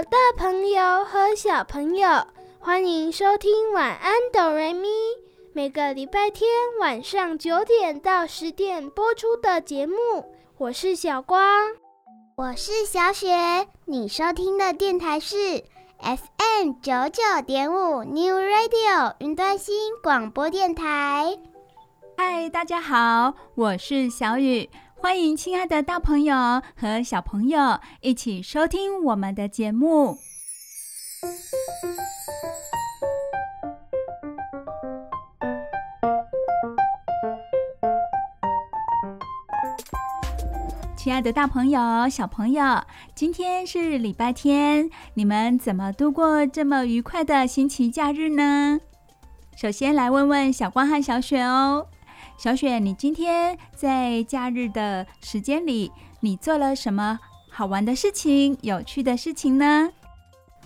的大朋友和小朋友，欢迎收听《晚安，哆瑞咪》。每个礼拜天晚上九点到十点播出的节目。我是小光，我是小雪。你收听的电台是 FM 九九点五 New Radio 云端新广播电台。嗨，大家好，我是小雨。欢迎亲爱的大朋友和小朋友一起收听我们的节目。亲爱的大朋友、小朋友，今天是礼拜天，你们怎么度过这么愉快的星期假日呢？首先来问问小光和小雪哦。小雪，你今天在假日的时间里，你做了什么好玩的事情、有趣的事情呢？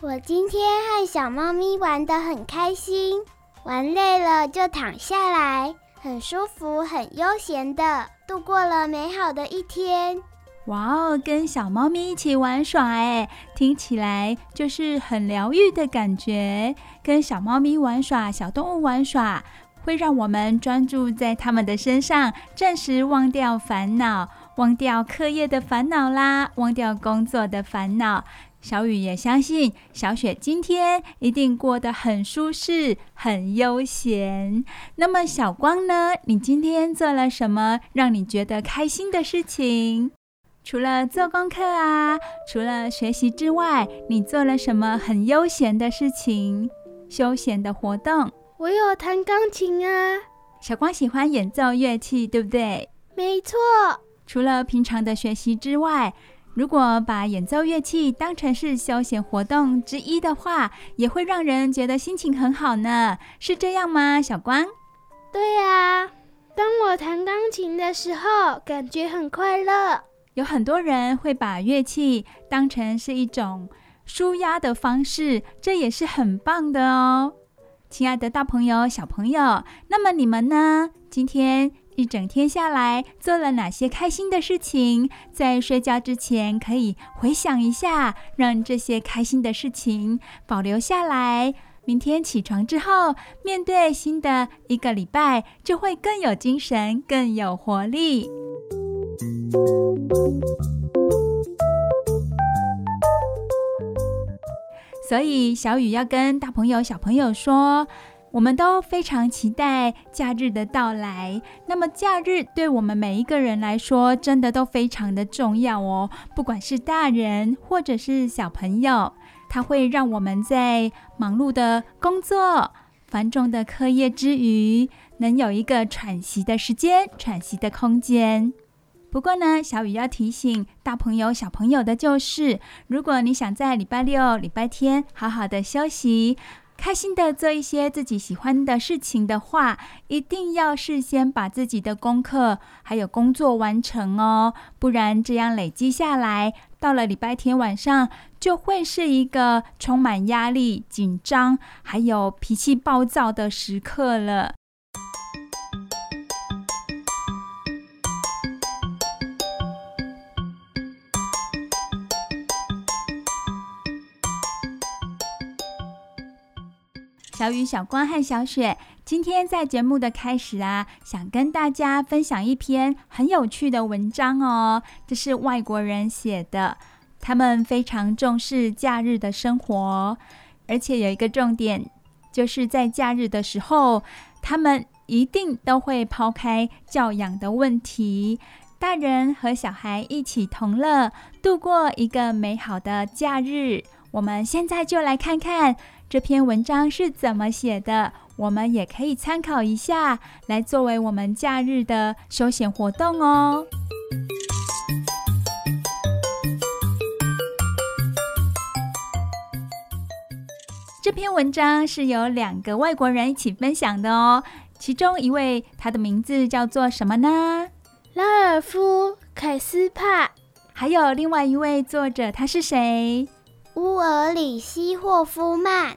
我今天和小猫咪玩得很开心，玩累了就躺下来，很舒服、很悠闲的度过了美好的一天。哇哦，跟小猫咪一起玩耍，哎，听起来就是很疗愈的感觉。跟小猫咪玩耍，小动物玩耍。会让我们专注在他们的身上，暂时忘掉烦恼，忘掉课业的烦恼啦，忘掉工作的烦恼。小雨也相信小雪今天一定过得很舒适、很悠闲。那么小光呢？你今天做了什么让你觉得开心的事情？除了做功课啊，除了学习之外，你做了什么很悠闲的事情？休闲的活动？我有弹钢琴啊，小光喜欢演奏乐器，对不对？没错。除了平常的学习之外，如果把演奏乐器当成是休闲活动之一的话，也会让人觉得心情很好呢。是这样吗，小光？对啊，当我弹钢琴的时候，感觉很快乐。有很多人会把乐器当成是一种舒压的方式，这也是很棒的哦。亲爱的大朋友、小朋友，那么你们呢？今天一整天下来做了哪些开心的事情？在睡觉之前可以回想一下，让这些开心的事情保留下来。明天起床之后，面对新的一个礼拜，就会更有精神、更有活力。所以，小雨要跟大朋友、小朋友说，我们都非常期待假日的到来。那么，假日对我们每一个人来说，真的都非常的重要哦。不管是大人或者是小朋友，它会让我们在忙碌的工作、繁重的课业之余，能有一个喘息的时间、喘息的空间。不过呢，小雨要提醒大朋友、小朋友的就是，如果你想在礼拜六、礼拜天好好的休息，开心的做一些自己喜欢的事情的话，一定要事先把自己的功课还有工作完成哦，不然这样累积下来，到了礼拜天晚上就会是一个充满压力、紧张，还有脾气暴躁的时刻了。小雨、小光和小雪，今天在节目的开始啊，想跟大家分享一篇很有趣的文章哦。这是外国人写的，他们非常重视假日的生活，而且有一个重点，就是在假日的时候，他们一定都会抛开教养的问题，大人和小孩一起同乐，度过一个美好的假日。我们现在就来看看。这篇文章是怎么写的我们也可以参考一下来作为我们假日的休闲活动哦。这篇文章是由两个外国人一起分享的哦其中一位他的名字叫做什么呢？拉尔夫凯斯帕还有另外一位作者他是谁？乌尔里希霍夫曼。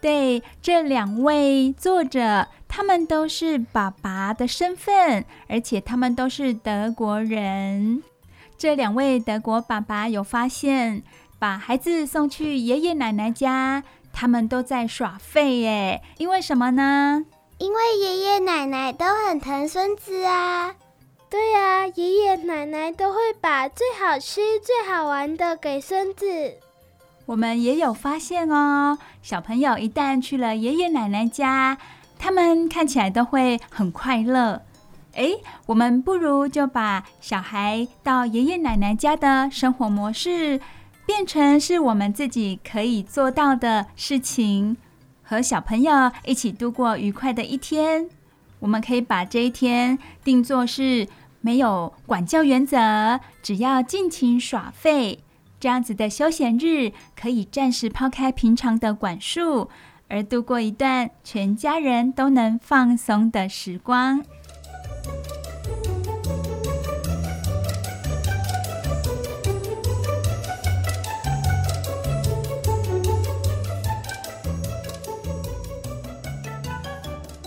对，这两位作者，他们都是爸爸的身份，而且他们都是德国人。这两位德国爸爸有发现，把孩子送去爷爷奶奶家，他们都在耍废耶。因为什么呢？因为爷爷奶奶都很疼孙子啊。对啊，爷爷奶奶都会把最好吃、最好玩的给孙子。我们也有发现哦，小朋友一旦去了爷爷奶奶家，他们看起来都会很快乐。诶，我们不如就把小孩到爷爷奶奶家的生活模式，变成是我们自己可以做到的事情，和小朋友一起度过愉快的一天。我们可以把这一天定做是没有管教原则，只要尽情耍废。这样子的休闲日，可以暂时抛开平常的管束，而度过一段全家人都能放松的时光。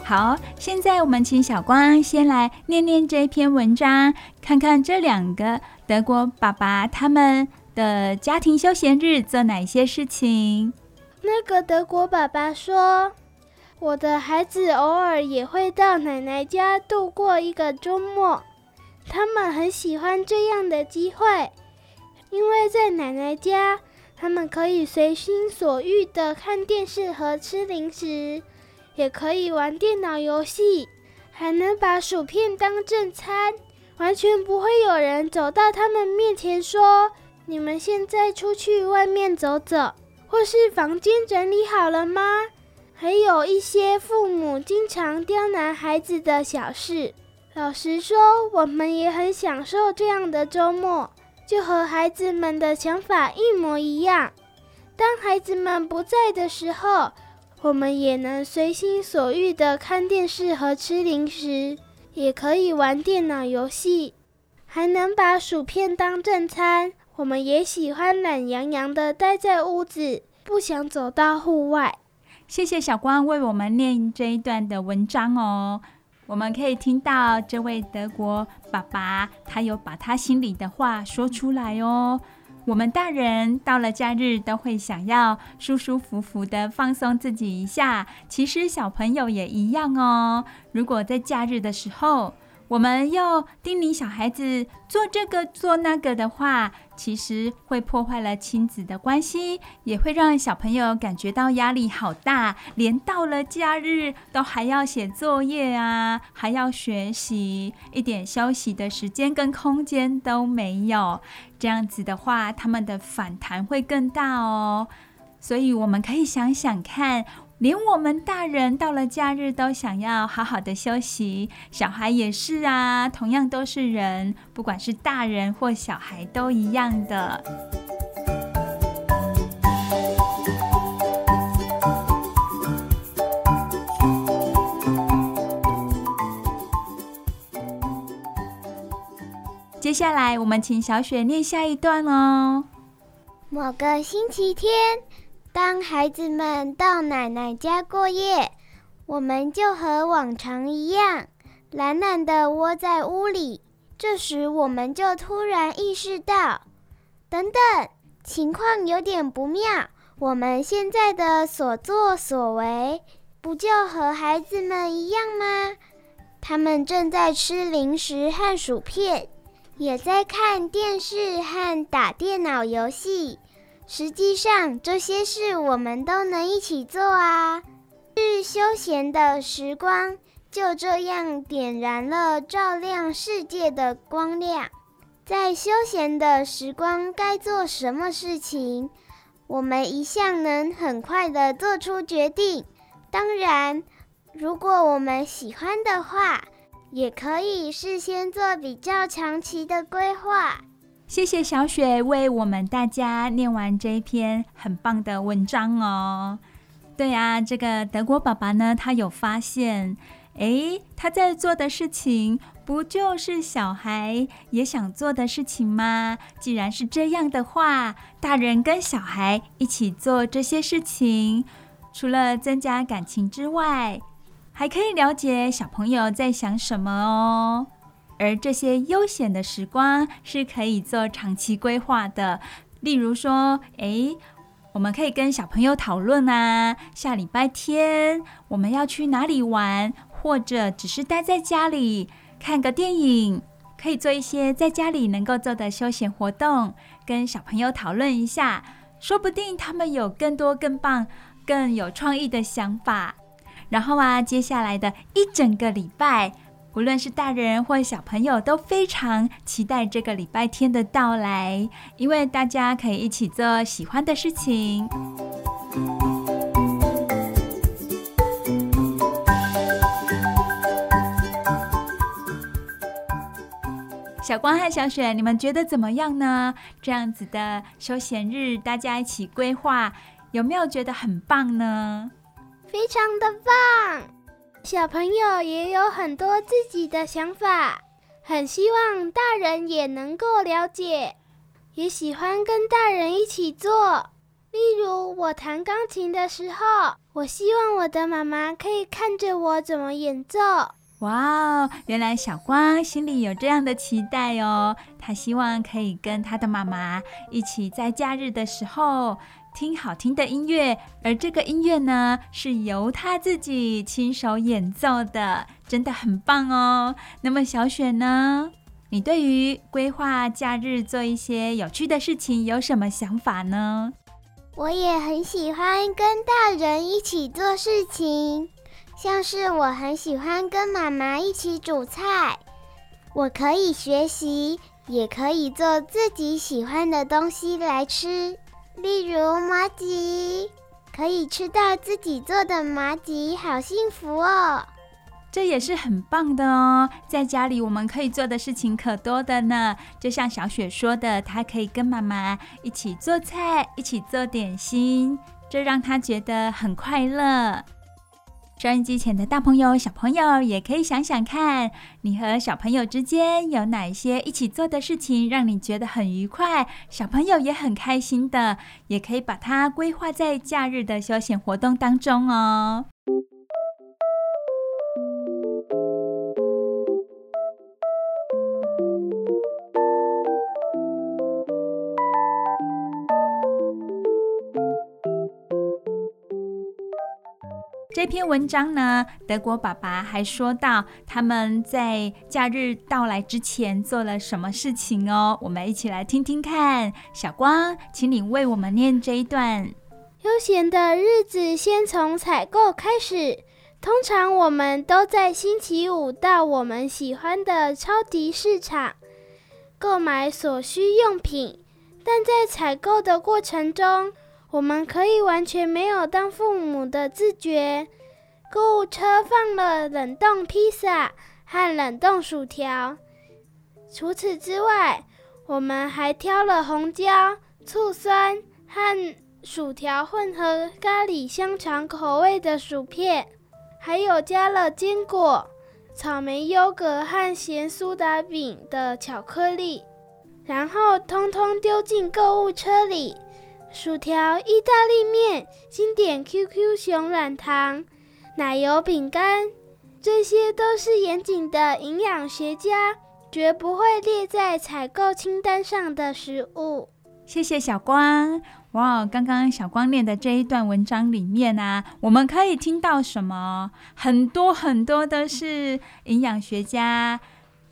好，现在我们请小光先来念念这篇文章，看看这两个德国爸爸他们。的家庭休闲日做哪些事情？那个德国爸爸说：“我的孩子偶尔也会到奶奶家度过一个周末，他们很喜欢这样的机会，因为在奶奶家，他们可以随心所欲地看电视和吃零食，也可以玩电脑游戏，还能把薯片当正餐，完全不会有人走到他们面前说。”你们现在出去外面走走，或是房间整理好了吗？还有一些父母经常刁难孩子的小事。老实说，我们也很享受这样的周末，就和孩子们的想法一模一样。当孩子们不在的时候，我们也能随心所欲地看电视和吃零食，也可以玩电脑游戏，还能把薯片当正餐。我们也喜欢懒洋洋的待在屋子，不想走到户外。谢谢小光为我们念这一段的文章哦。我们可以听到这位德国爸爸，他有把他心里的话说出来哦。我们大人到了假日都会想要舒舒服服的放松自己一下，其实小朋友也一样哦。如果在假日的时候，我们又叮咛小孩子做这个做那个的话，其实会破坏了亲子的关系，也会让小朋友感觉到压力好大，连到了假日都还要写作业啊，还要学习，一点休息的时间跟空间都没有。这样子的话，他们的反弹会更大哦。所以我们可以想想看。连我们大人到了假日都想要好好的休息，小孩也是啊，同样都是人，不管是大人或小孩都一样的。接下来，我们请小雪念下一段哦。某个星期天。当孩子们到奶奶家过夜，我们就和往常一样，懒懒地窝在屋里。这时，我们就突然意识到，等等，情况有点不妙。我们现在的所作所为，不就和孩子们一样吗？他们正在吃零食和薯片，也在看电视和打电脑游戏。实际上，这些事我们都能一起做啊！是休闲的时光，就这样点燃了照亮世界的光亮。在休闲的时光该做什么事情，我们一向能很快地做出决定。当然，如果我们喜欢的话，也可以事先做比较长期的规划。谢谢小雪为我们大家念完这一篇很棒的文章哦。对呀，这个德国爸爸呢，他有发现，诶，他在做的事情，不就是小孩也想做的事情吗？既然是这样的话，大人跟小孩一起做这些事情，除了增加感情之外，还可以了解小朋友在想什么哦。而这些悠闲的时光是可以做长期规划的，例如说，诶。我们可以跟小朋友讨论啊，下礼拜天我们要去哪里玩，或者只是待在家里看个电影，可以做一些在家里能够做的休闲活动，跟小朋友讨论一下，说不定他们有更多更棒、更有创意的想法。然后啊，接下来的一整个礼拜。无论是大人或小朋友，都非常期待这个礼拜天的到来，因为大家可以一起做喜欢的事情。小光和小雪，你们觉得怎么样呢？这样子的休闲日，大家一起规划，有没有觉得很棒呢？非常的棒。小朋友也有很多自己的想法，很希望大人也能够了解，也喜欢跟大人一起做。例如，我弹钢琴的时候，我希望我的妈妈可以看着我怎么演奏。哇哦，原来小光心里有这样的期待哦，他希望可以跟他的妈妈一起在假日的时候。听好听的音乐，而这个音乐呢，是由他自己亲手演奏的，真的很棒哦。那么小雪呢？你对于规划假日做一些有趣的事情有什么想法呢？我也很喜欢跟大人一起做事情，像是我很喜欢跟妈妈一起煮菜，我可以学习，也可以做自己喜欢的东西来吃。例如麻吉，可以吃到自己做的麻吉，好幸福哦！这也是很棒的哦。在家里我们可以做的事情可多的呢。就像小雪说的，她可以跟妈妈一起做菜，一起做点心，这让她觉得很快乐。收音机前的大朋友、小朋友也可以想想看，你和小朋友之间有哪些一起做的事情，让你觉得很愉快，小朋友也很开心的，也可以把它规划在假日的休闲活动当中哦。这篇文章呢，德国爸爸还说到他们在假日到来之前做了什么事情哦。我们一起来听听看。小光，请你为我们念这一段。悠闲的日子先从采购开始。通常我们都在星期五到我们喜欢的超级市场购买所需用品，但在采购的过程中，我们可以完全没有当父母的自觉。购物车放了冷冻披萨和冷冻薯条。除此之外，我们还挑了红椒、醋酸和薯条混合咖喱香肠口味的薯片，还有加了坚果、草莓优格和咸苏打饼的巧克力，然后通通丢进购物车里。薯条、意大利面、经典 QQ 熊软糖、奶油饼干，这些都是严谨的营养学家绝不会列在采购清单上的食物。谢谢小光。哇，刚刚小光念的这一段文章里面啊，我们可以听到什么？很多很多都是营养学家。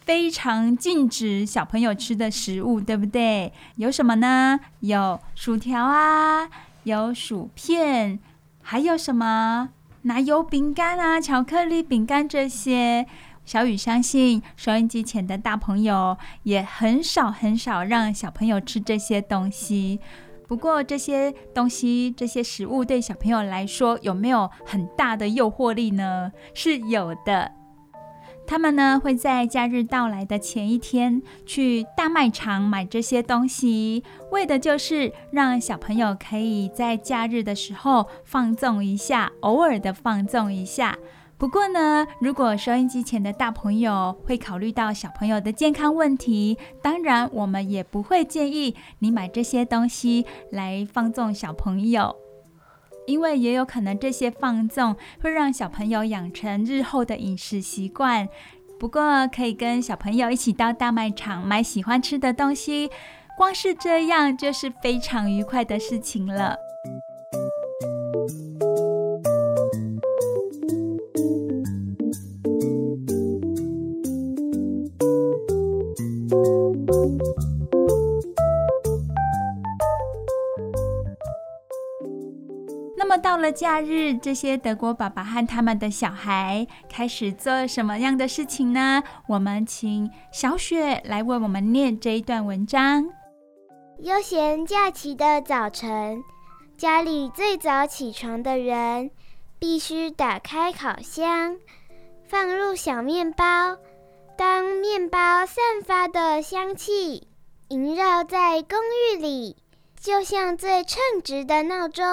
非常禁止小朋友吃的食物，对不对？有什么呢？有薯条啊，有薯片，还有什么奶油饼干啊、巧克力饼干这些。小雨相信收音机前的大朋友也很少很少让小朋友吃这些东西。不过这些东西、这些食物对小朋友来说有没有很大的诱惑力呢？是有的。他们呢会在假日到来的前一天去大卖场买这些东西，为的就是让小朋友可以在假日的时候放纵一下，偶尔的放纵一下。不过呢，如果收音机前的大朋友会考虑到小朋友的健康问题，当然我们也不会建议你买这些东西来放纵小朋友。因为也有可能这些放纵会让小朋友养成日后的饮食习惯。不过可以跟小朋友一起到大卖场买喜欢吃的东西，光是这样就是非常愉快的事情了。到了假日，这些德国爸爸和他们的小孩开始做什么样的事情呢？我们请小雪来为我们念这一段文章。悠闲假期的早晨，家里最早起床的人必须打开烤箱，放入小面包。当面包散发的香气萦绕在公寓里，就像最称职的闹钟。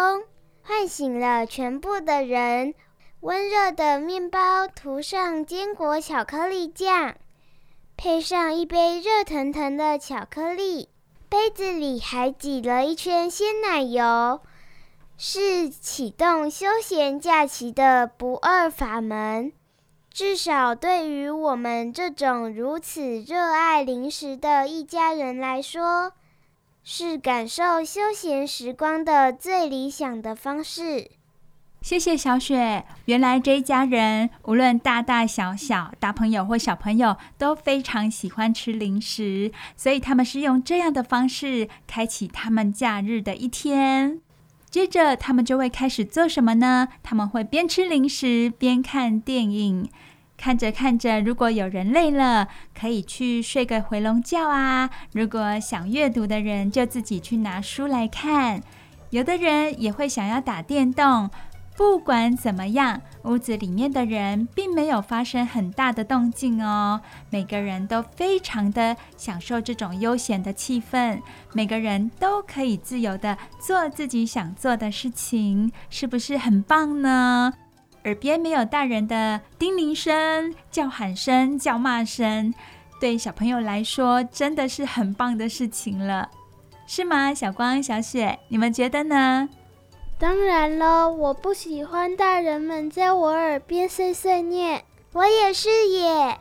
唤醒了全部的人。温热的面包涂上坚果巧克力酱，配上一杯热腾腾的巧克力，杯子里还挤了一圈鲜奶油，是启动休闲假期的不二法门。至少对于我们这种如此热爱零食的一家人来说。是感受休闲时光的最理想的方式。谢谢小雪。原来这一家人，无论大大小小、大朋友或小朋友，都非常喜欢吃零食，所以他们是用这样的方式开启他们假日的一天。接着，他们就会开始做什么呢？他们会边吃零食边看电影。看着看着，如果有人累了，可以去睡个回笼觉啊。如果想阅读的人，就自己去拿书来看。有的人也会想要打电动。不管怎么样，屋子里面的人并没有发生很大的动静哦。每个人都非常的享受这种悠闲的气氛，每个人都可以自由的做自己想做的事情，是不是很棒呢？耳边没有大人的叮咛声、叫喊声、叫骂声，对小朋友来说真的是很棒的事情了，是吗？小光、小雪，你们觉得呢？当然了，我不喜欢大人们在我耳边碎碎念。我也是耶。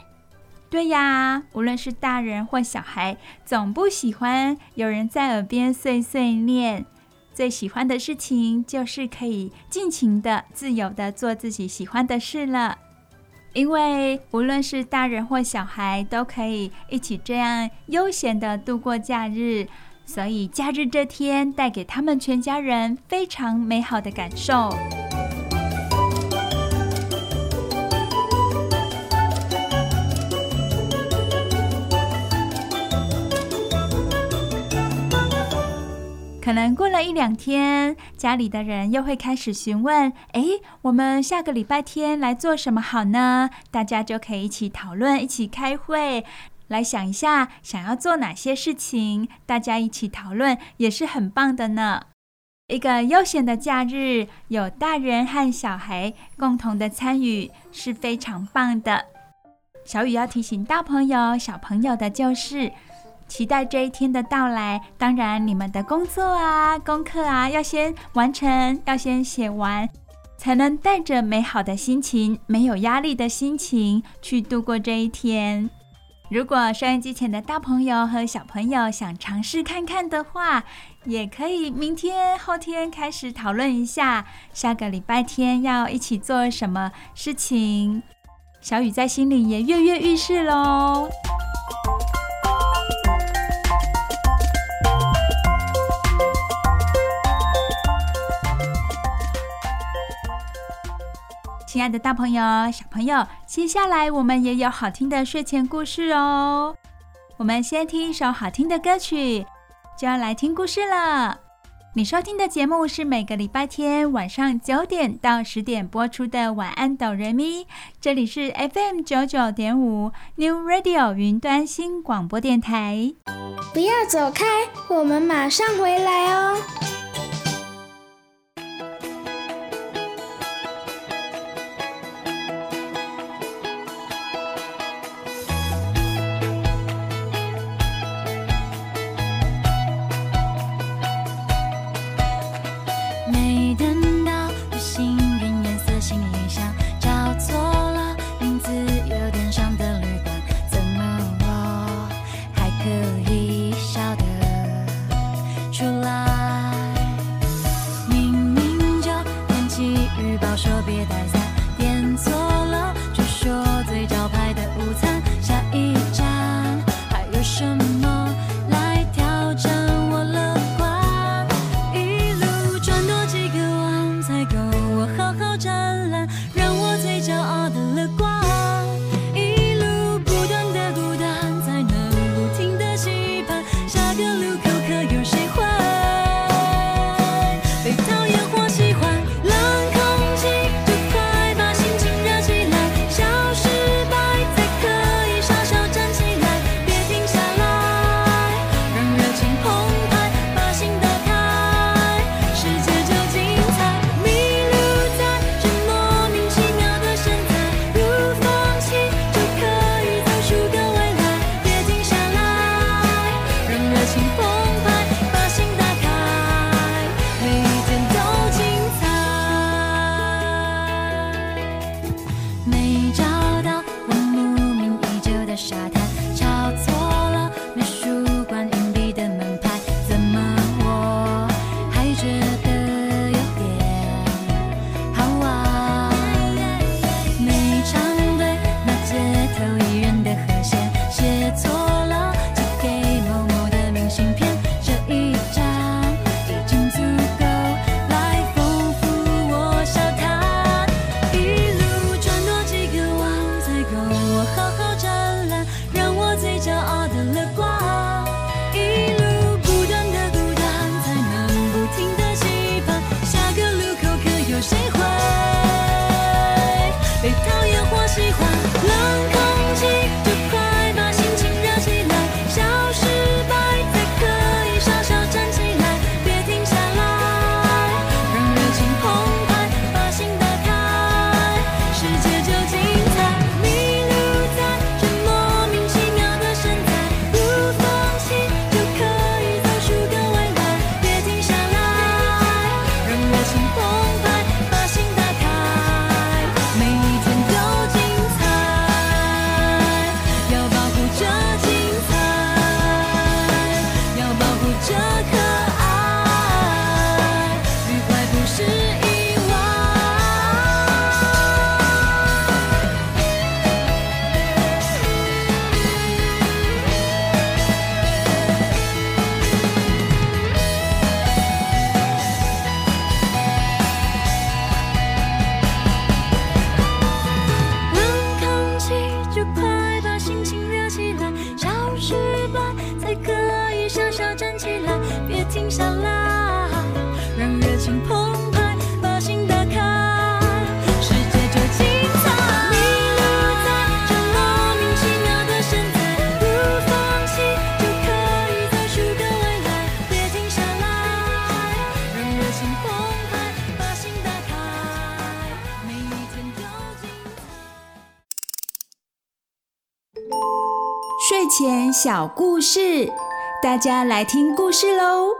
对呀，无论是大人或小孩，总不喜欢有人在耳边碎碎念。最喜欢的事情就是可以尽情的、自由的做自己喜欢的事了。因为无论是大人或小孩，都可以一起这样悠闲的度过假日，所以假日这天带给他们全家人非常美好的感受。可能过了一两天，家里的人又会开始询问：“诶，我们下个礼拜天来做什么好呢？”大家就可以一起讨论，一起开会，来想一下想要做哪些事情。大家一起讨论也是很棒的呢。一个悠闲的假日，有大人和小孩共同的参与，是非常棒的。小雨要提醒大朋友、小朋友的就是。期待这一天的到来。当然，你们的工作啊、功课啊，要先完成，要先写完，才能带着美好的心情、没有压力的心情去度过这一天。如果收音机前的大朋友和小朋友想尝试看看的话，也可以明天、后天开始讨论一下，下个礼拜天要一起做什么事情。小雨在心里也跃跃欲试喽。亲爱的大朋友、小朋友，接下来我们也有好听的睡前故事哦。我们先听一首好听的歌曲，就要来听故事了。你收听的节目是每个礼拜天晚上九点到十点播出的《晚安，哆瑞咪》，这里是 FM 九九点五 New Radio 云端新广播电台。不要走开，我们马上回来哦。事，大家来听故事喽！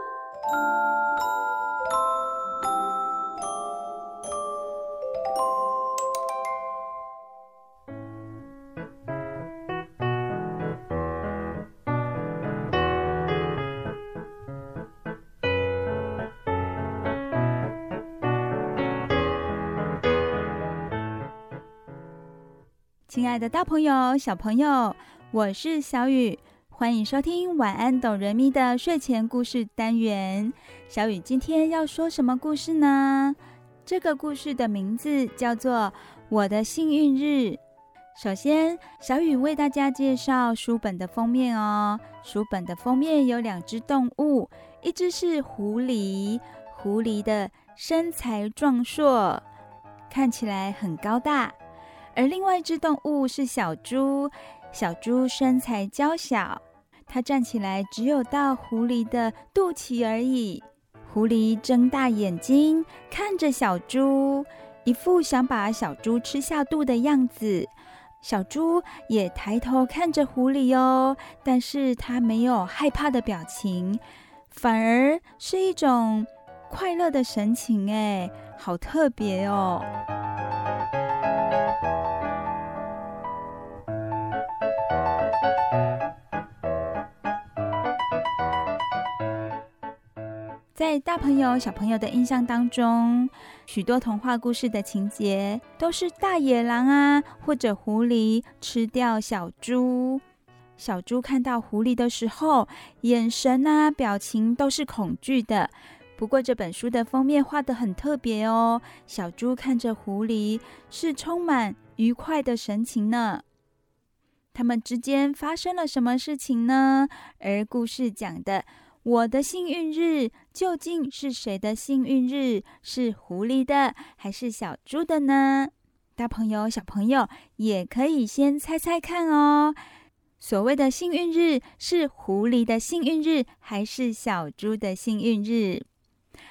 亲爱的大朋友、小朋友，我是小雨。欢迎收听晚安，哆瑞咪的睡前故事单元。小雨今天要说什么故事呢？这个故事的名字叫做《我的幸运日》，首先，小雨为大家介绍书本的封面哦。书本的封面有两只动物，一只是狐狸，狐狸的身材壮硕，看起来很高大；而另外一只动物是小猪，小猪身材娇小，它站起来只有到狐狸的肚脐而已。狐狸睁大眼睛看着小猪，一副想把小猪吃下肚的样子。小猪也抬头看着狐狸哦，但是它没有害怕的表情，反而是一种快乐的神情，哎，好特别哦。在大朋友、小朋友的印象当中，许多童话故事的情节都是大野狼啊，或者狐狸吃掉小猪。小猪看到狐狸的时候，眼神啊、表情都是恐惧的。不过这本书的封面画得很特别哦，小猪看着狐狸是充满愉快的神情呢。他们之间发生了什么事情呢？而故事讲的。我的幸运日究竟是谁的幸运日？是狐狸的还是小猪的呢？大朋友、小朋友也可以先猜猜看哦。所谓的幸运日是狐狸的幸运日还是小猪的幸运日？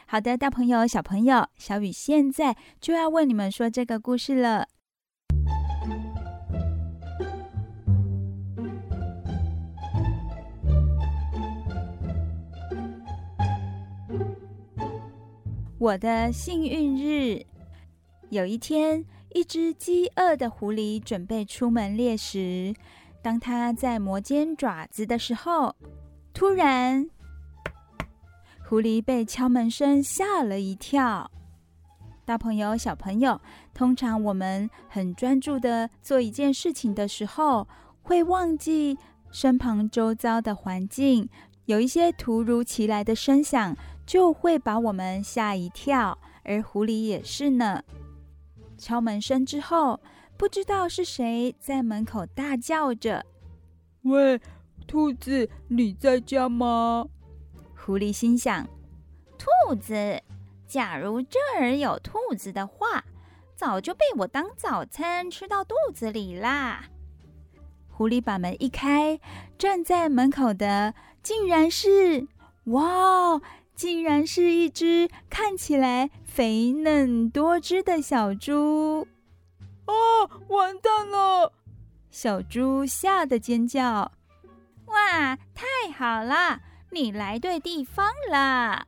好的，大朋友、小朋友，小雨现在就要为你们说这个故事了。我的幸运日，有一天，一只饥饿的狐狸准备出门猎食。当它在磨尖爪子的时候，突然，狐狸被敲门声吓了一跳。大朋友、小朋友，通常我们很专注的做一件事情的时候，会忘记身旁周遭的环境，有一些突如其来的声响。就会把我们吓一跳，而狐狸也是呢。敲门声之后，不知道是谁在门口大叫着：“喂，兔子，你在家吗？”狐狸心想：“兔子，假如这儿有兔子的话，早就被我当早餐吃到肚子里啦。”狐狸把门一开，站在门口的竟然是哇！竟然是一只看起来肥嫩多汁的小猪！哦，完蛋了！小猪吓得尖叫。哇，太好了，你来对地方了！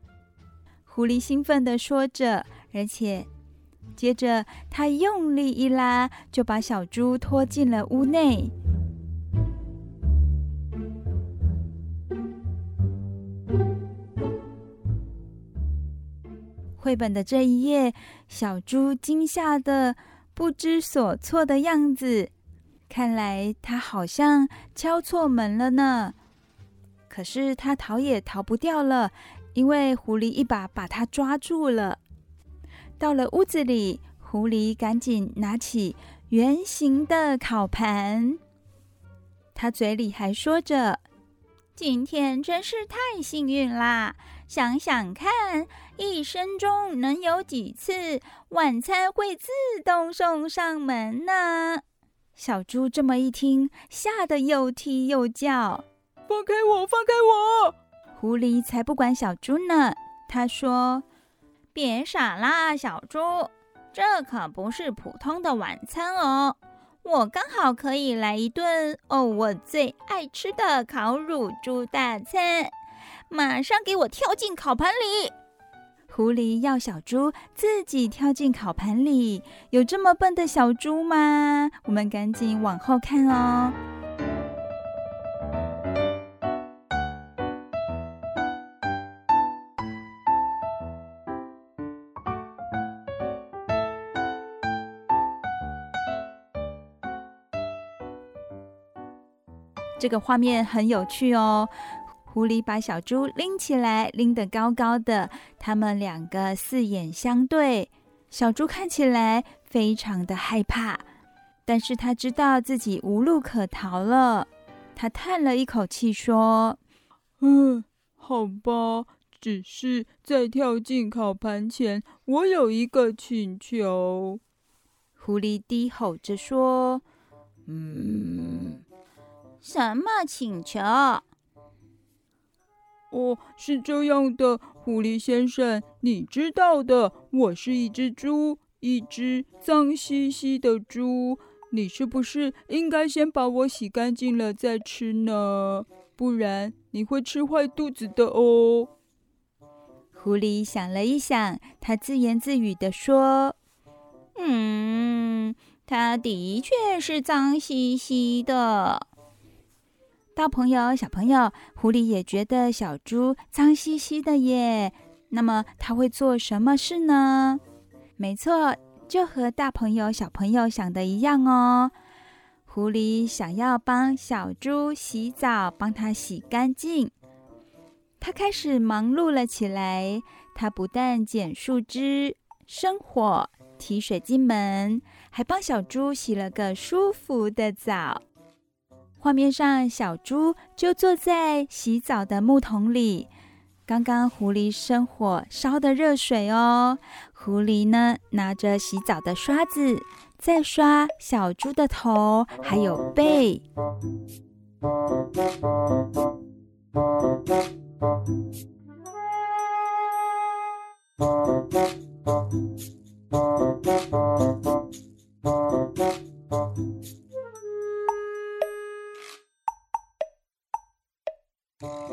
狐狸兴奋地说着，而且接着他用力一拉，就把小猪拖进了屋内。绘本的这一页，小猪惊吓得不知所措的样子，看来它好像敲错门了呢。可是它逃也逃不掉了，因为狐狸一把把它抓住了。到了屋子里，狐狸赶紧拿起圆形的烤盘，它嘴里还说着：“今天真是太幸运啦！”想想看，一生中能有几次晚餐会自动送上门呢？小猪这么一听，吓得又踢又叫：“放开我！放开我！”狐狸才不管小猪呢。他说：“别傻啦，小猪，这可不是普通的晚餐哦。我刚好可以来一顿哦，我最爱吃的烤乳猪大餐。”马上给我跳进烤盘里！狐狸要小猪自己跳进烤盘里，有这么笨的小猪吗？我们赶紧往后看哦。这个画面很有趣哦。狐狸把小猪拎起来，拎得高高的。他们两个四眼相对，小猪看起来非常的害怕。但是他知道自己无路可逃了。他叹了一口气说：“嗯，好吧，只是在跳进烤盘前，我有一个请求。”狐狸低吼着说：“嗯，什么请求？”哦，是这样的，狐狸先生，你知道的，我是一只猪，一只脏兮兮的猪。你是不是应该先把我洗干净了再吃呢？不然你会吃坏肚子的哦。狐狸想了一想，他自言自语地说：“嗯，它的确是脏兮兮的。”大朋友、小朋友，狐狸也觉得小猪脏兮兮的耶。那么他会做什么事呢？没错。就和大朋友、小朋友想的一样哦。狐狸想要帮小猪洗澡，帮它洗干净。它开始忙碌了起来。它不但捡树枝、生火、提水进门，还帮小猪洗了个舒服的澡。画面上，小猪就坐在洗澡的木桶里。刚刚狐狸生火烧的热水哦，狐狸呢拿着洗澡的刷子，在刷小猪的头还有背。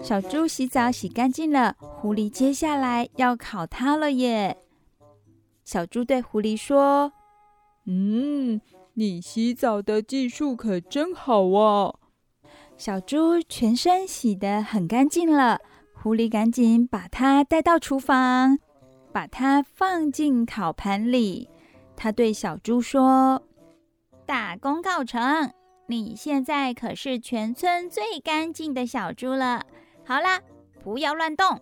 小猪洗澡洗干净了，狐狸接下来要烤它了耶。小猪对狐狸说：“嗯，你洗澡的技术可真好啊！”小猪全身洗得很干净了，狐狸赶紧把它带到厨房，把它放进烤盘里。他对小猪说：“大功告成，你现在可是全村最干净的小猪了。”好啦，不要乱动。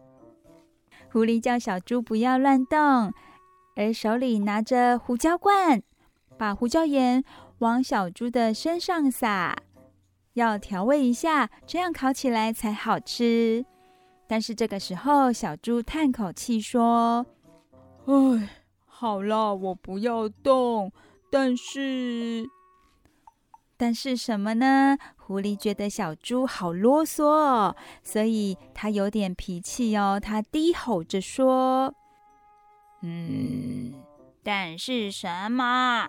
狐狸叫小猪不要乱动，而手里拿着胡椒罐，把胡椒盐往小猪的身上撒，要调味一下，这样烤起来才好吃。但是这个时候，小猪叹口气说：“唉，好啦，我不要动，但是……”但是什么呢？狐狸觉得小猪好啰嗦哦，所以他有点脾气哦。他低吼着说：“嗯，但是什么？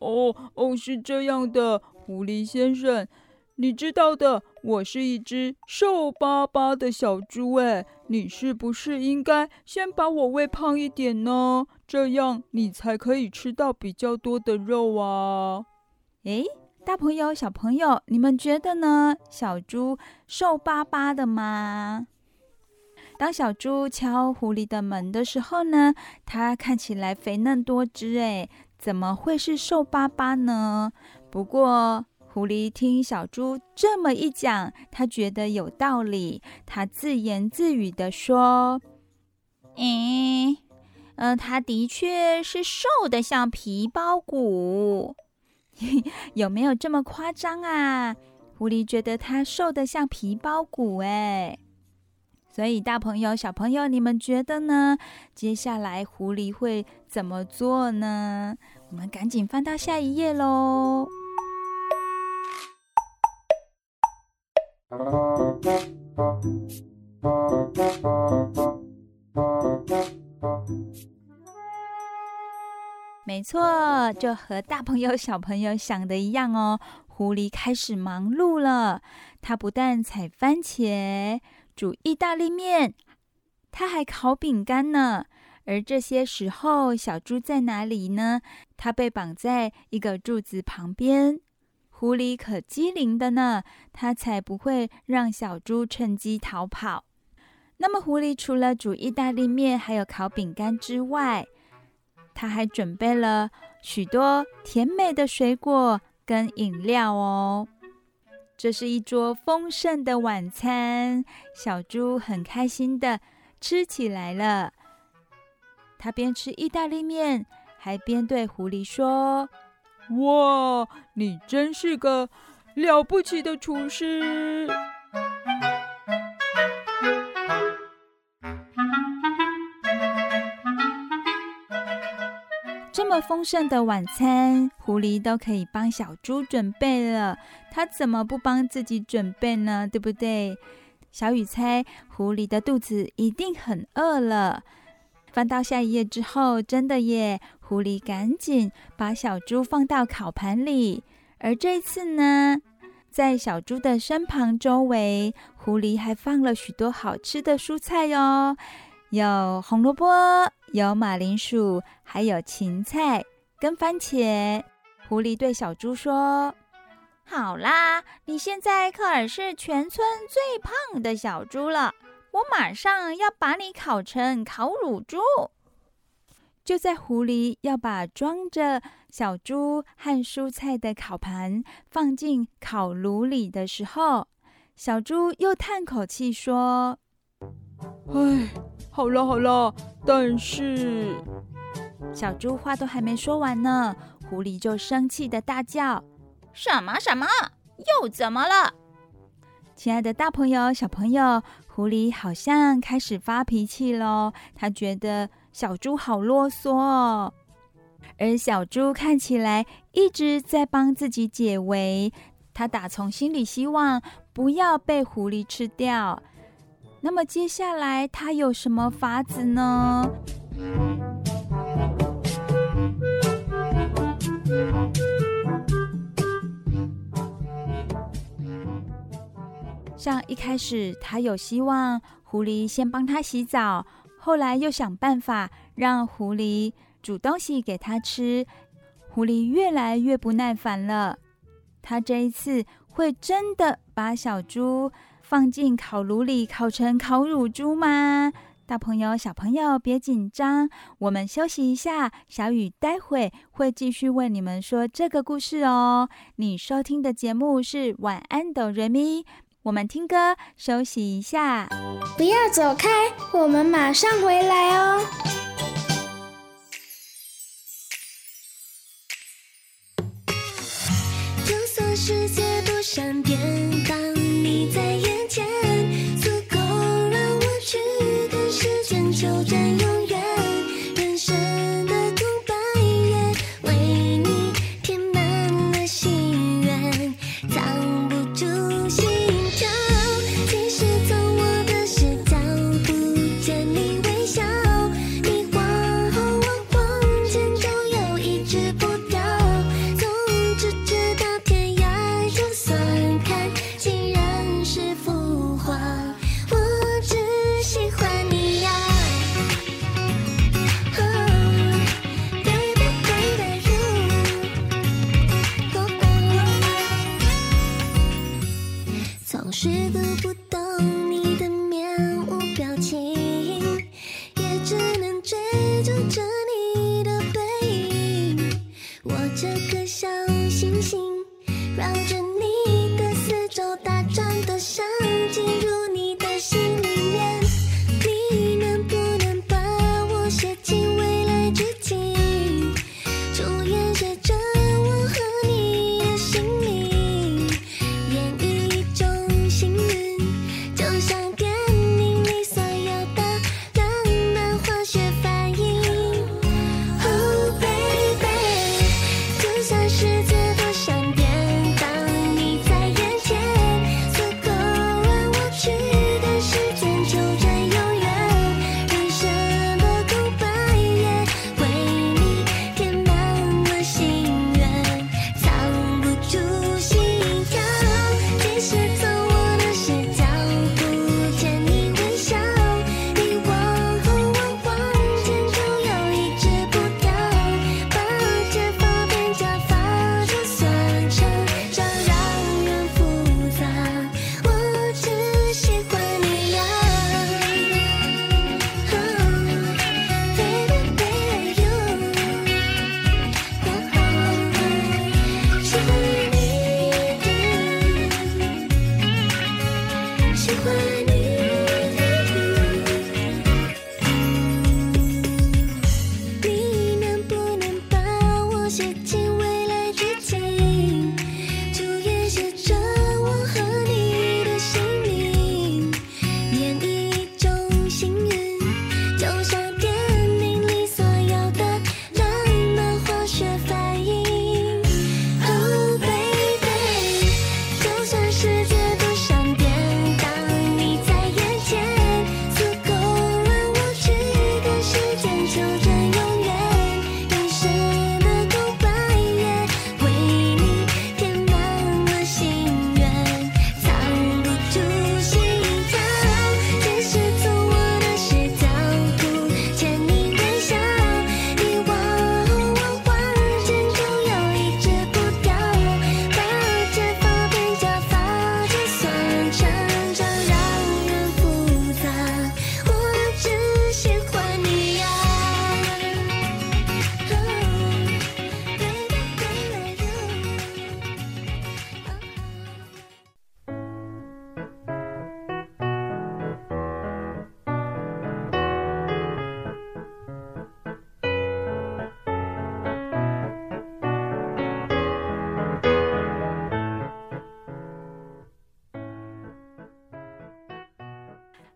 哦哦，是这样的，狐狸先生，你知道的，我是一只瘦巴巴的小猪哎，你是不是应该先把我喂胖一点呢？这样你才可以吃到比较多的肉啊。”诶。大朋友、小朋友，你们觉得呢？小猪瘦巴巴的吗？当小猪敲狐狸的门的时候呢，它看起来肥嫩多汁，哎，怎么会是瘦巴巴呢？不过狐狸听小猪这么一讲，他觉得有道理，他自言自语地说：“诶，嗯，它的确是瘦得像皮包骨。” 有没有这么夸张啊？狐狸觉得它瘦得像皮包骨哎，所以大朋友、小朋友，你们觉得呢？接下来狐狸会怎么做呢？我们赶紧翻到下一页喽。没错，就和大朋友、小朋友想的一样哦。狐狸开始忙碌了，它不但采番茄、煮意大利面，它还烤饼干呢。而这些时候，小猪在哪里呢？它被绑在一个柱子旁边。狐狸可机灵的呢，它才不会让小猪趁机逃跑。那么，狐狸除了煮意大利面，还有烤饼干之外，他还准备了许多甜美的水果跟饮料哦，这是一桌丰盛的晚餐。小猪很开心的吃起来了。他边吃意大利面，还边对狐狸说：“哇，你真是个了不起的厨师！这么丰盛的晚餐，狐狸都可以帮小猪准备了，它怎么不帮自己准备呢？对不对？小雨猜，狐狸的肚子一定很饿了。翻到下一页之后，真的耶！狐狸赶紧把小猪放到烤盘里，而这次呢，在小猪的身旁周围，狐狸还放了许多好吃的蔬菜哟，有红萝卜，有马铃薯，还有芹菜跟番茄。狐狸对小猪说：“好啦，你现在可是全村最胖的小猪了。”我马上要把你烤成烤乳猪。就在狐狸要把装着小猪和蔬菜的烤盘放进烤炉里的时候，小猪又叹口气说：“唉，好了好了，但是……”小猪话都还没说完呢，狐狸就生气的大叫：“什么什么？又怎么了？”亲爱的大朋友、小朋友。狐狸好像开始发脾气喽，他觉得小猪好啰嗦，而小猪看起来一直在帮自己解围，他打从心里希望不要被狐狸吃掉。那么接下来他有什么法子呢？像一开始，他有希望狐狸先帮他洗澡，后来又想办法让狐狸煮东西给他吃。狐狸越来越不耐烦了，他这一次会真的把小猪放进烤炉里烤成烤乳猪吗？大朋友、小朋友别紧张，我们休息一下，小雨待会会继续为你们说这个故事哦。你收听的节目是晚安哆瑞咪。我们听歌休息一下，不要走开，我们马上回来哦。就算世界多善变，就真永远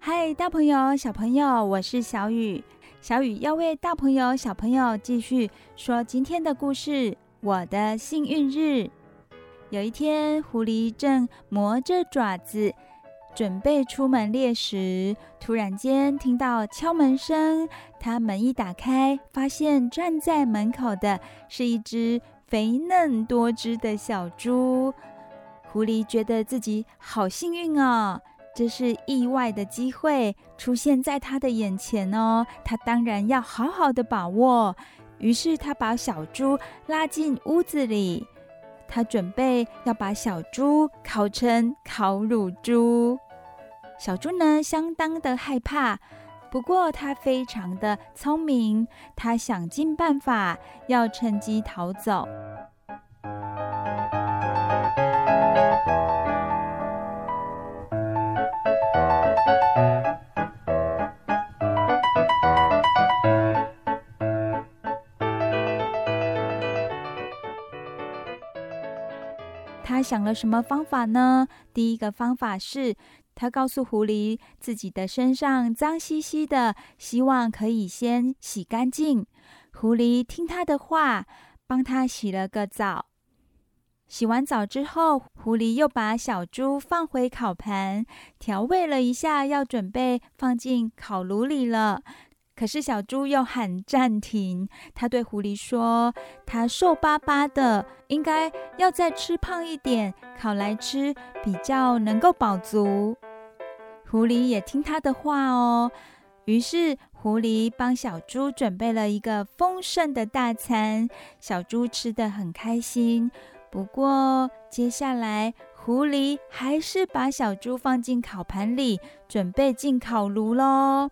嗨，大朋友、小朋友，我是小雨。小雨要为大朋友、小朋友继续说今天的故事。我的幸运日。有一天，狐狸正磨着爪子，准备出门猎食，突然间听到敲门声。他门一打开，发现站在门口的是一只肥嫩多汁的小猪。狐狸觉得自己好幸运哦。这是意外的机会出现在他的眼前哦，他当然要好好的把握。于是他把小猪拉进屋子里，他准备要把小猪烤成烤乳猪。小猪呢，相当的害怕，不过他非常的聪明，他想尽办法要趁机逃走。想了什么方法呢？第一个方法是，他告诉狐狸自己的身上脏兮兮的，希望可以先洗干净。狐狸听他的话，帮他洗了个澡。洗完澡之后，狐狸又把小猪放回烤盘，调味了一下，要准备放进烤炉里了。可是小猪又喊暂停，他对狐狸说：“他瘦巴巴的，应该要再吃胖一点，烤来吃比较能够饱足。”狐狸也听他的话哦，于是狐狸帮小猪准备了一个丰盛的大餐，小猪吃得很开心。不过接下来，狐狸还是把小猪放进烤盘里，准备进烤炉喽。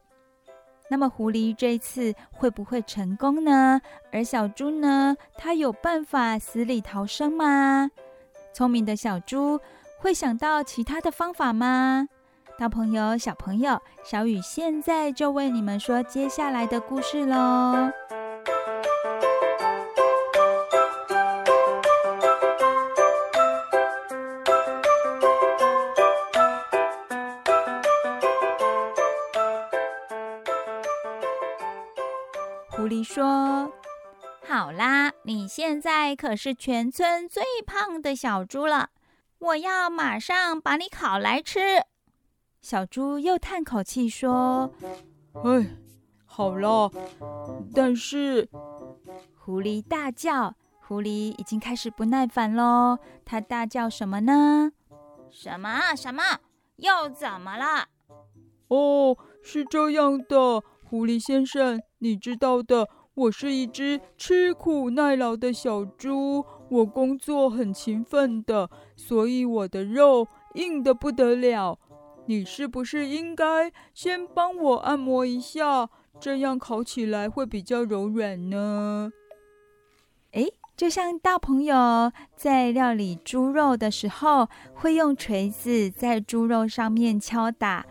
那么狐狸这次会不会成功呢？而小猪呢？它有办法死里逃生吗？聪明的小猪会想到其他的方法吗？大朋友、小朋友，小雨现在就为你们说接下来的故事喽。说：“好啦，你现在可是全村最胖的小猪了，我要马上把你烤来吃。”小猪又叹口气说：“哎，好了，但是……”狐狸大叫。狐狸已经开始不耐烦喽，它大叫什么呢？什么？什么？又怎么了？哦，是这样的。狐狸先生，你知道的，我是一只吃苦耐劳的小猪，我工作很勤奋的，所以我的肉硬得不得了。你是不是应该先帮我按摩一下，这样烤起来会比较柔软呢？诶，就像大朋友在料理猪肉的时候，会用锤子在猪肉上面敲打。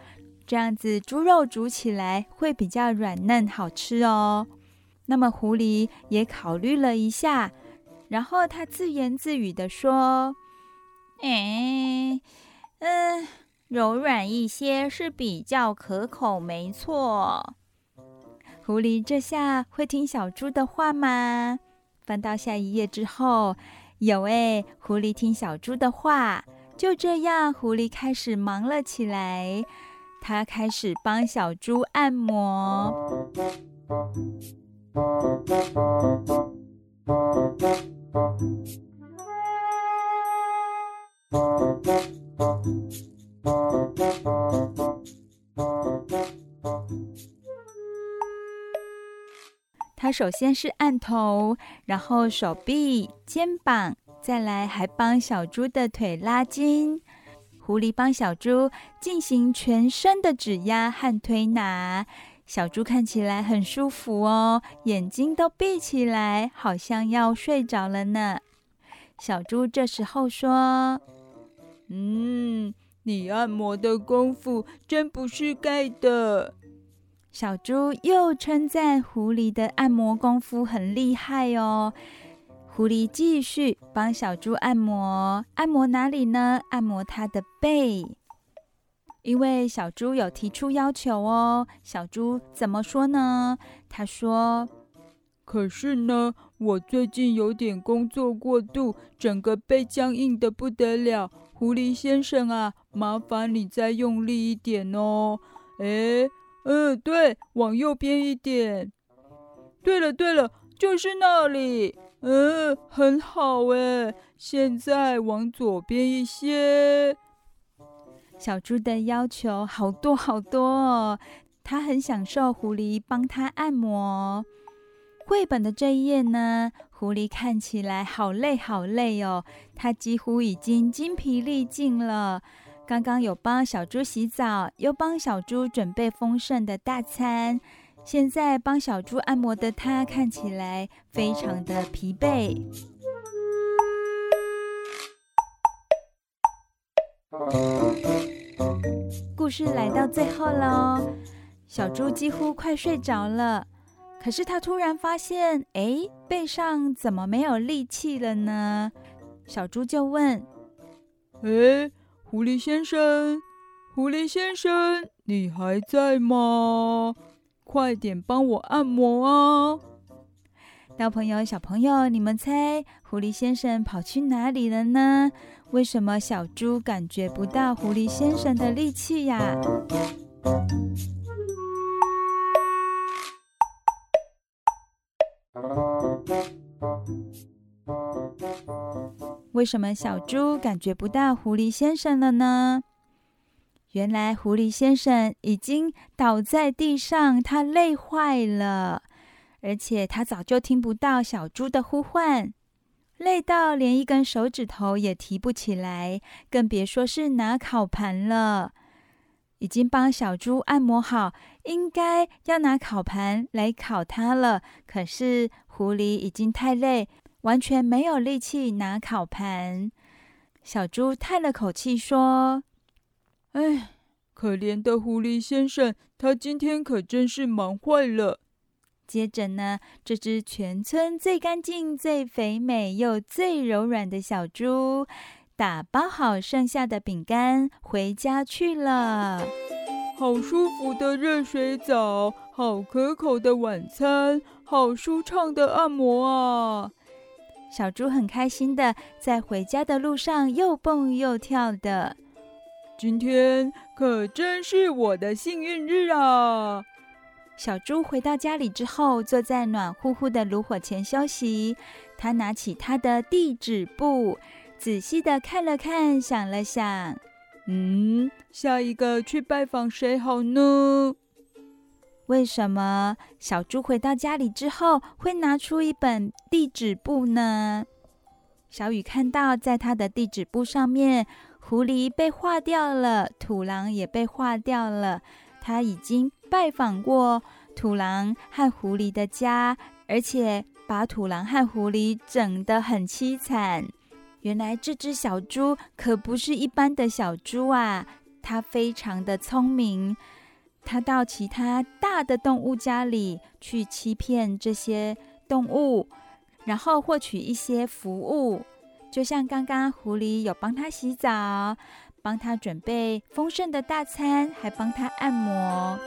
这样子，猪肉煮起来会比较软嫩好吃哦。那么，狐狸也考虑了一下，然后他自言自语地说：“哎，嗯，柔软一些是比较可口，没错。”狐狸这下会听小猪的话吗？翻到下一页之后，有哎，狐狸听小猪的话。就这样，狐狸开始忙了起来。他开始帮小猪按摩。他首先是按头，然后手臂、肩膀，再来还帮小猪的腿拉筋。狐狸帮小猪进行全身的指压和推拿，小猪看起来很舒服哦，眼睛都闭起来，好像要睡着了呢。小猪这时候说：“嗯，你按摩的功夫真不是盖的。”小猪又称赞狐狸的按摩功夫很厉害哦。狐狸继续帮小猪按摩，按摩哪里呢？按摩它的背。因为小猪有提出要求哦。小猪怎么说呢？他说：“可是呢，我最近有点工作过度，整个背僵硬得不得了。狐狸先生啊，麻烦你再用力一点哦。哎，嗯，对，往右边一点。对了，对了，就是那里。嗯，很好哎。现在往左边一些。”小猪的要求好多好多哦，他很享受狐狸帮他按摩。绘本的这一页呢，狐狸看起来好累好累哦，他几乎已经筋疲力尽了。刚刚有帮小猪洗澡，又帮小猪准备丰盛的大餐，现在帮小猪按摩的他看起来非常的疲惫。故事来到最后喽，小猪几乎快睡着了，可是他突然发现，哎，背上怎么没有力气了呢？小猪就问：“哎，狐狸先生，狐狸先生，你还在吗？快点帮我按摩啊！”大朋友、小朋友，你们猜狐狸先生跑去哪里了呢？为什么小猪感觉不到狐狸先生的力气呀？为什么小猪感觉不到狐狸先生了呢？原来狐狸先生已经倒在地上，他累坏了，而且他早就听不到小猪的呼唤。累到连一根手指头也提不起来，更别说是拿烤盘了。已经帮小猪按摩好，应该要拿烤盘来烤它了。可是狐狸已经太累，完全没有力气拿烤盘。小猪叹了口气说：“哎，可怜的狐狸先生，他今天可真是忙坏了。”接着呢，这只全村最干净、最肥美又最柔软的小猪，打包好剩下的饼干回家去了。好舒服的热水澡，好可口的晚餐，好舒畅的按摩啊！小猪很开心的在回家的路上又蹦又跳的。今天可真是我的幸运日啊！小猪回到家里之后，坐在暖乎乎的炉火前休息。他拿起他的地址簿，仔细的看了看，想了想，嗯，下一个去拜访谁好呢？为什么小猪回到家里之后会拿出一本地址簿呢？小雨看到，在他的地址簿上面，狐狸被划掉了，土狼也被划掉了。他已经拜访过土狼和狐狸的家，而且把土狼和狐狸整得很凄惨。原来这只小猪可不是一般的小猪啊，它非常的聪明。它到其他大的动物家里去欺骗这些动物，然后获取一些服务，就像刚刚狐狸有帮它洗澡。帮他准备丰盛的大餐，还帮他按摩。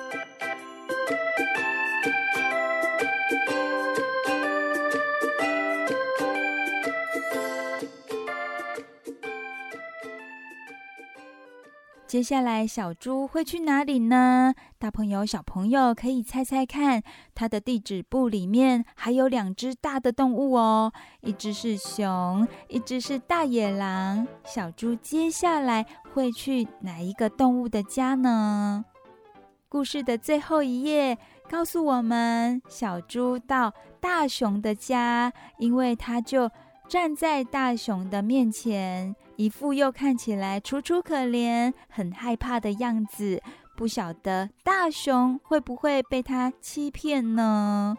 接下来，小猪会去哪里呢？大朋友、小朋友可以猜猜看。它的地址簿里面还有两只大的动物哦，一只是熊，一只是大野狼。小猪接下来会去哪一个动物的家呢？故事的最后一页告诉我们，小猪到大熊的家，因为它就。站在大熊的面前，一副又看起来楚楚可怜、很害怕的样子。不晓得大熊会不会被他欺骗呢？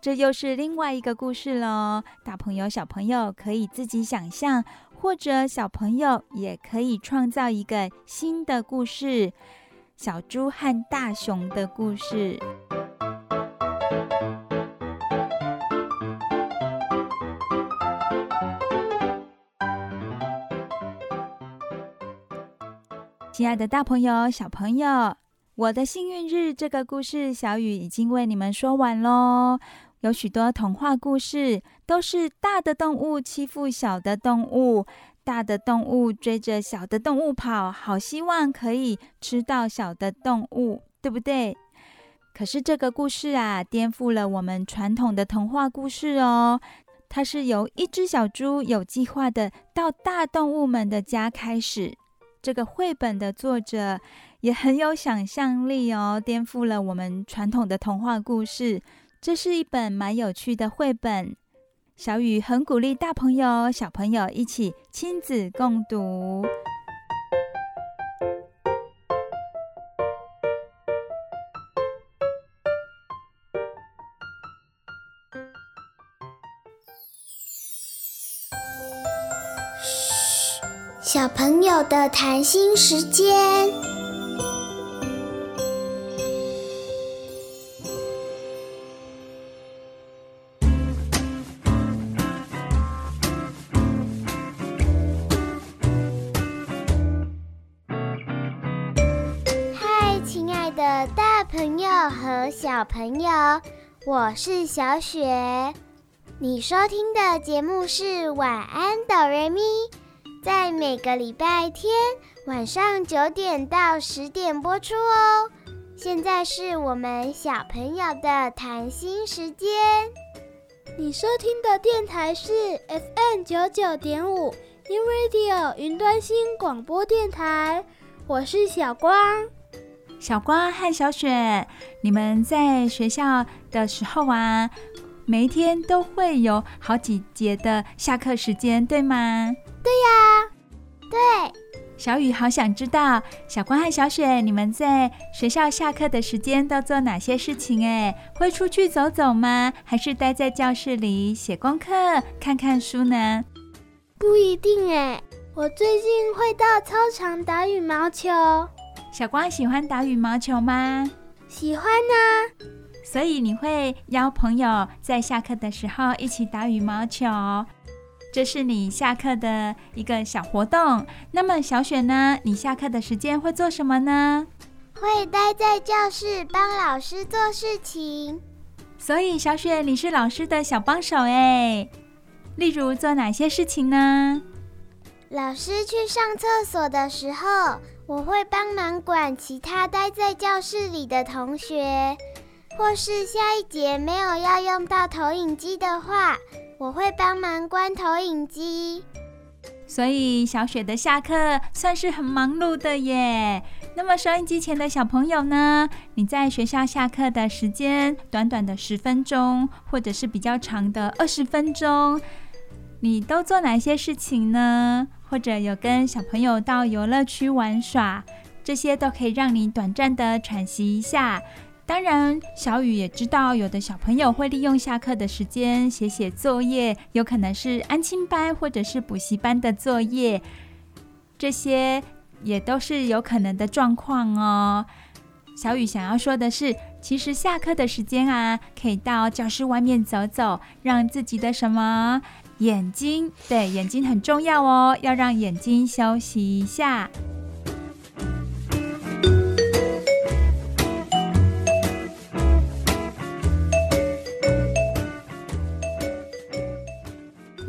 这又是另外一个故事喽。大朋友、小朋友可以自己想象，或者小朋友也可以创造一个新的故事——小猪和大熊的故事。亲爱的大朋友、小朋友，我的幸运日这个故事，小雨已经为你们说完喽。有许多童话故事都是大的动物欺负小的动物，大的动物追着小的动物跑，好希望可以吃到小的动物，对不对？可是这个故事啊，颠覆了我们传统的童话故事哦。它是由一只小猪有计划的到大动物们的家开始。这个绘本的作者也很有想象力哦，颠覆了我们传统的童话故事。这是一本蛮有趣的绘本，小雨很鼓励大朋友、小朋友一起亲子共读。小朋友的谈心时间。嗨，亲爱的大朋友和小朋友，我是小雪。你收听的节目是晚安哆瑞咪。在每个礼拜天晚上九点到十点播出哦。现在是我们小朋友的谈心时间。你收听的电台是 FM 九九点五 New Radio 云端新广播电台。我是小光。小光和小雪，你们在学校的时候啊，每一天都会有好几节的下课时间，对吗？对呀，对。小雨好想知道，小光和小雪，你们在学校下课的时间都做哪些事情？哎，会出去走走吗？还是待在教室里写功课、看看书呢？不一定哎，我最近会到操场打羽毛球。小光喜欢打羽毛球吗？喜欢呢。所以你会邀朋友在下课的时候一起打羽毛球。这是你下课的一个小活动。那么小雪呢？你下课的时间会做什么呢？会待在教室帮老师做事情。所以小雪，你是老师的小帮手哎。例如做哪些事情呢？老师去上厕所的时候，我会帮忙管其他待在教室里的同学。或是下一节没有要用到投影机的话，我会帮忙关投影机。所以小雪的下课算是很忙碌的耶。那么收音机前的小朋友呢？你在学校下课的时间，短短的十分钟，或者是比较长的二十分钟，你都做哪些事情呢？或者有跟小朋友到游乐区玩耍，这些都可以让你短暂的喘息一下。当然，小雨也知道，有的小朋友会利用下课的时间写写作业，有可能是安亲班或者是补习班的作业，这些也都是有可能的状况哦。小雨想要说的是，其实下课的时间啊，可以到教室外面走走，让自己的什么眼睛，对，眼睛很重要哦，要让眼睛休息一下。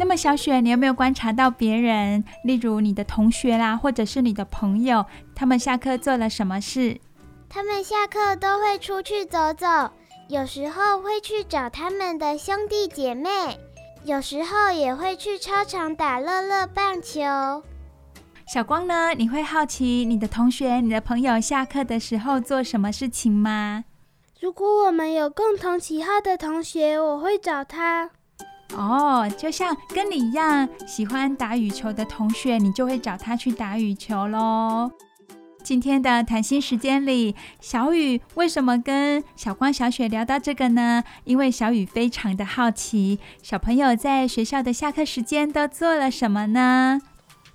么小雪，你有没有观察到别人，例如你的同学啦，或者是你的朋友，他们下课做了什么事？他们下课都会出去走走，有时候会去找他们的兄弟姐妹，有时候也会去操场打乐乐棒球。小光呢？你会好奇你的同学、你的朋友下课的时候做什么事情吗？如果我们有共同喜好的同学，我会找他。哦，就像跟你一样喜欢打羽球的同学，你就会找他去打羽球喽。今天的谈心时间里，小雨为什么跟小光、小雪聊到这个呢？因为小雨非常的好奇，小朋友在学校的下课时间都做了什么呢？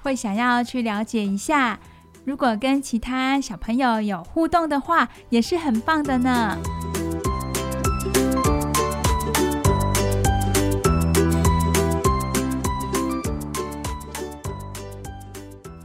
会想要去了解一下。如果跟其他小朋友有互动的话，也是很棒的呢。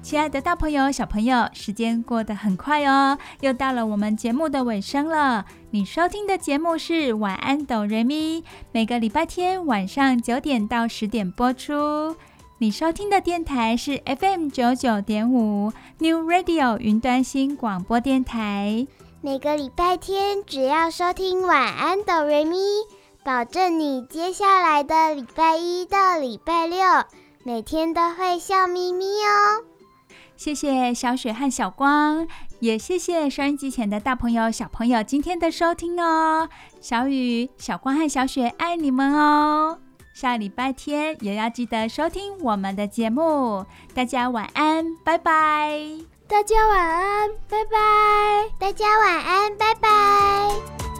亲爱的大朋友、小朋友，时间过得很快哦，又到了我们节目的尾声了。你收听的节目是《晚安，哆瑞咪》，每个礼拜天晚上九点到十点播出。你收听的电台是 FM 九九点五 New Radio 云端新广播电台。每个礼拜天只要收听《晚安，哆瑞咪》，保证你接下来的礼拜一到礼拜六每天都会笑眯咪哦。谢谢小雪和小光，也谢谢收音机前的大朋友、小朋友今天的收听哦。小雨、小光和小雪爱你们哦。下礼拜天也要记得收听我们的节目。大家晚安，拜拜。大家晚安，拜拜。大家晚安，拜拜。